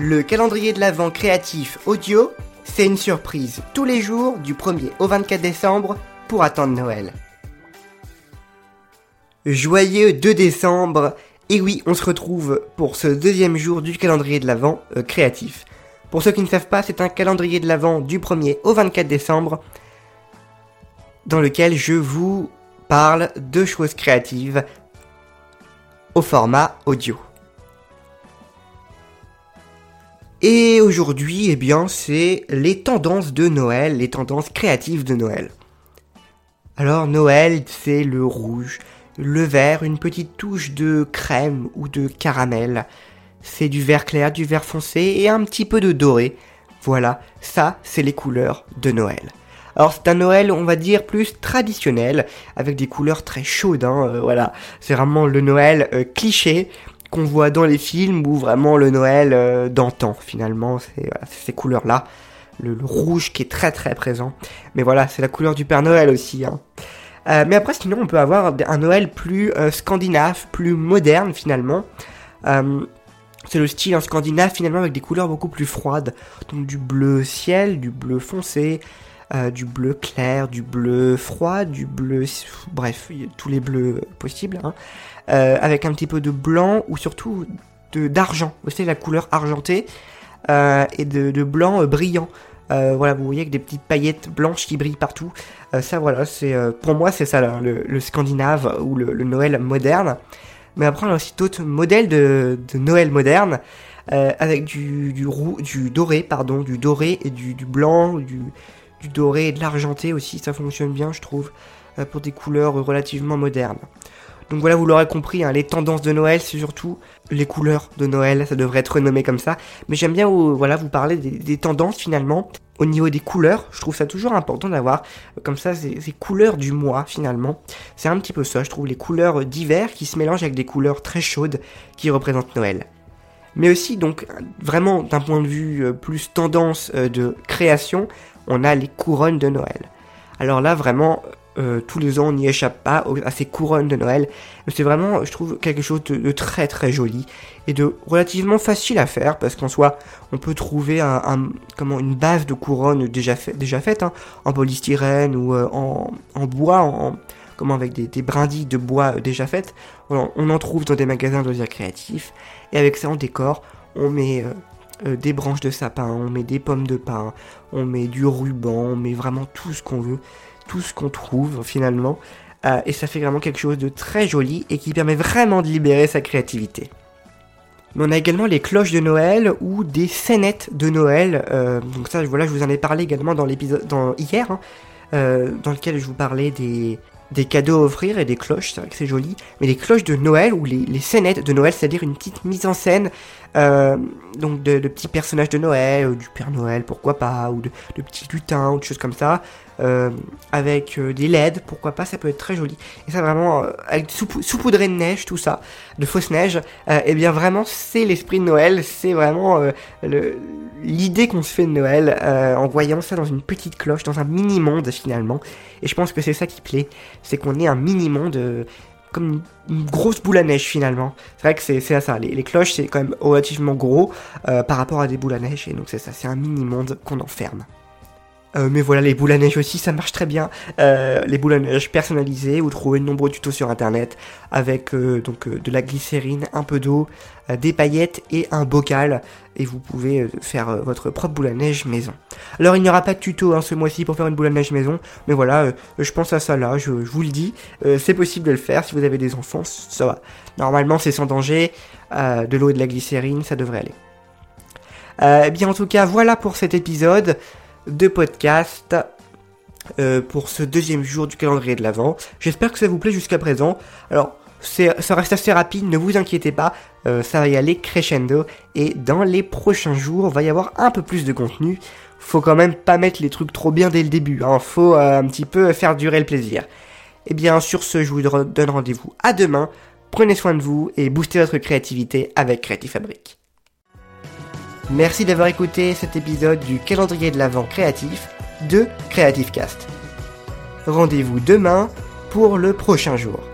Le calendrier de l'Avent créatif audio, c'est une surprise tous les jours du 1er au 24 décembre pour attendre Noël. Joyeux 2 décembre Et oui, on se retrouve pour ce deuxième jour du calendrier de l'Avent euh, créatif. Pour ceux qui ne savent pas, c'est un calendrier de l'Avent du 1er au 24 décembre dans lequel je vous parle de choses créatives au format audio. Et aujourd'hui, eh bien, c'est les tendances de Noël, les tendances créatives de Noël. Alors Noël, c'est le rouge, le vert, une petite touche de crème ou de caramel. C'est du vert clair, du vert foncé et un petit peu de doré. Voilà, ça, c'est les couleurs de Noël. Alors c'est un Noël, on va dire, plus traditionnel, avec des couleurs très chaudes, hein, euh, voilà. C'est vraiment le Noël euh, cliché, qu'on voit dans les films ou vraiment le Noël euh, d'antan finalement, c'est ces couleurs-là. Le, rouge qui est très très présent. Mais voilà, c'est la couleur du Père Noël aussi. Hein. Euh, mais après, sinon, on peut avoir un Noël plus euh, scandinave, plus moderne finalement. c'est le style en scandinave finalement avec des couleurs beaucoup plus froides. Donc du bleu ciel, du bleu foncé, du bleu clair, du bleu froid, du bleu... Bref, tous les bleus possibles. Hein. Euh, avec un petit peu de blanc ou surtout d'argent. Vous savez, la couleur argentée euh, et de, blanc euh, brillant. voilà, vous voyez avec des petites paillettes blanches qui brillent partout. ça, voilà, c'est pour moi, c'est ça le, scandinave ou le, Noël moderne. Mais après, on a aussi d'autres modèles de, Noël moderne avec du, du, du doré, pardon, du doré et du, blanc, du, du doré et de l'argenté aussi. Ça fonctionne bien, je trouve, pour des couleurs relativement modernes. Donc voilà, vous l'aurez compris, hein, les tendances de Noël, c'est surtout les couleurs de Noël, ça devrait être renommé comme ça. Mais j'aime bien vous, voilà, vous parler des, tendances finalement au niveau des couleurs. Je trouve ça toujours important d'avoir euh, comme ça ces, couleurs du mois finalement. C'est un petit peu ça, je trouve, les couleurs d'hiver qui se mélangent avec des couleurs très chaudes qui représentent Noël. Mais aussi, donc, vraiment d'un point de vue euh, plus tendance euh, de création, on a les couronnes de Noël. Alors là, vraiment, euh, tous les ans on n'y échappe pas à ces couronnes de Noël. C'est vraiment, je trouve, quelque chose de, très très joli et de relativement facile à faire parce qu'en soi, on peut trouver un, comment, une base de couronne déjà, fait, déjà faite hein, en polystyrène ou euh, en, bois, en, avec des, brindilles de bois euh, déjà faites. On, en trouve dans des magasins de créatifs et avec ça en décor, on met des branches de sapin, on met des pommes de pin, on met du ruban, on met vraiment tout ce qu'on veut tout ce qu'on trouve finalement. Euh, et ça fait vraiment quelque chose de très joli et qui permet vraiment de libérer sa créativité. Mais on a également les cloches de Noël ou des scénettes de Noël. Euh, donc ça, voilà, je vous en ai parlé également dans l'épisode hier, hein, euh, dans lequel je vous parlais des, des cadeaux à offrir et des cloches, c'est vrai que c'est joli, mais les cloches de Noël ou les, les scénettes de Noël, c'est-à-dire une petite mise en scène euh, donc de, petits personnages de Noël, euh, du Père Noël, pourquoi pas, ou de, petits lutins, ou de choses comme ça, euh, avec des LED, pourquoi pas, ça peut être très joli. Et ça vraiment, avec saupoudré de neige, tout ça, de fausse neige, et eh bien vraiment c'est l'esprit de Noël, c'est vraiment l'idée qu'on se fait de Noël en voyant ça dans une petite cloche, dans un mini-monde finalement. Et je pense que c'est ça qui plaît, c'est qu'on est un mini-monde comme une, grosse boule à neige finalement. C'est vrai que c'est ça. Les, les cloches, c'est quand même relativement gros euh, par rapport à des boules à neige. Et donc c'est ça, c'est un mini-monde qu'on enferme. Euh, mais voilà, les boules à neige aussi, ça marche très bien. Euh, les boules à neige personnalisées, vous trouvez de nombreux tutos sur internet avec euh, donc de la glycérine, un peu d'eau, des paillettes et un bocal. Et vous pouvez faire votre propre boule à neige maison. Alors il n'y aura pas de tuto hein, ce mois-ci pour faire une boule à neige maison, mais voilà, je pense à ça là, je, vous le dis, c'est possible de le faire si vous avez des enfants, ça va. Normalement c'est sans danger, de l'eau et de la glycérine, ça devrait aller. eh bien en tout cas, voilà pour cet épisode de podcast euh, pour ce deuxième jour du calendrier de l'Avent. J'espère que ça vous plaît jusqu'à présent. Alors, ça reste assez rapide, ne vous inquiétez pas, euh, ça va y aller crescendo. Et dans les prochains jours, va y avoir un peu plus de contenu. Faut quand même pas mettre les trucs trop bien dès le début, hein. faut euh, un petit peu faire durer le plaisir. Et bien sur ce, je vous donne rendez-vous à demain. Prenez soin de vous et boostez votre créativité avec Creative Fabric. Merci d'avoir écouté cet épisode du calendrier de l'Avent créatif de Creative Cast. Rendez-vous demain pour le prochain jour.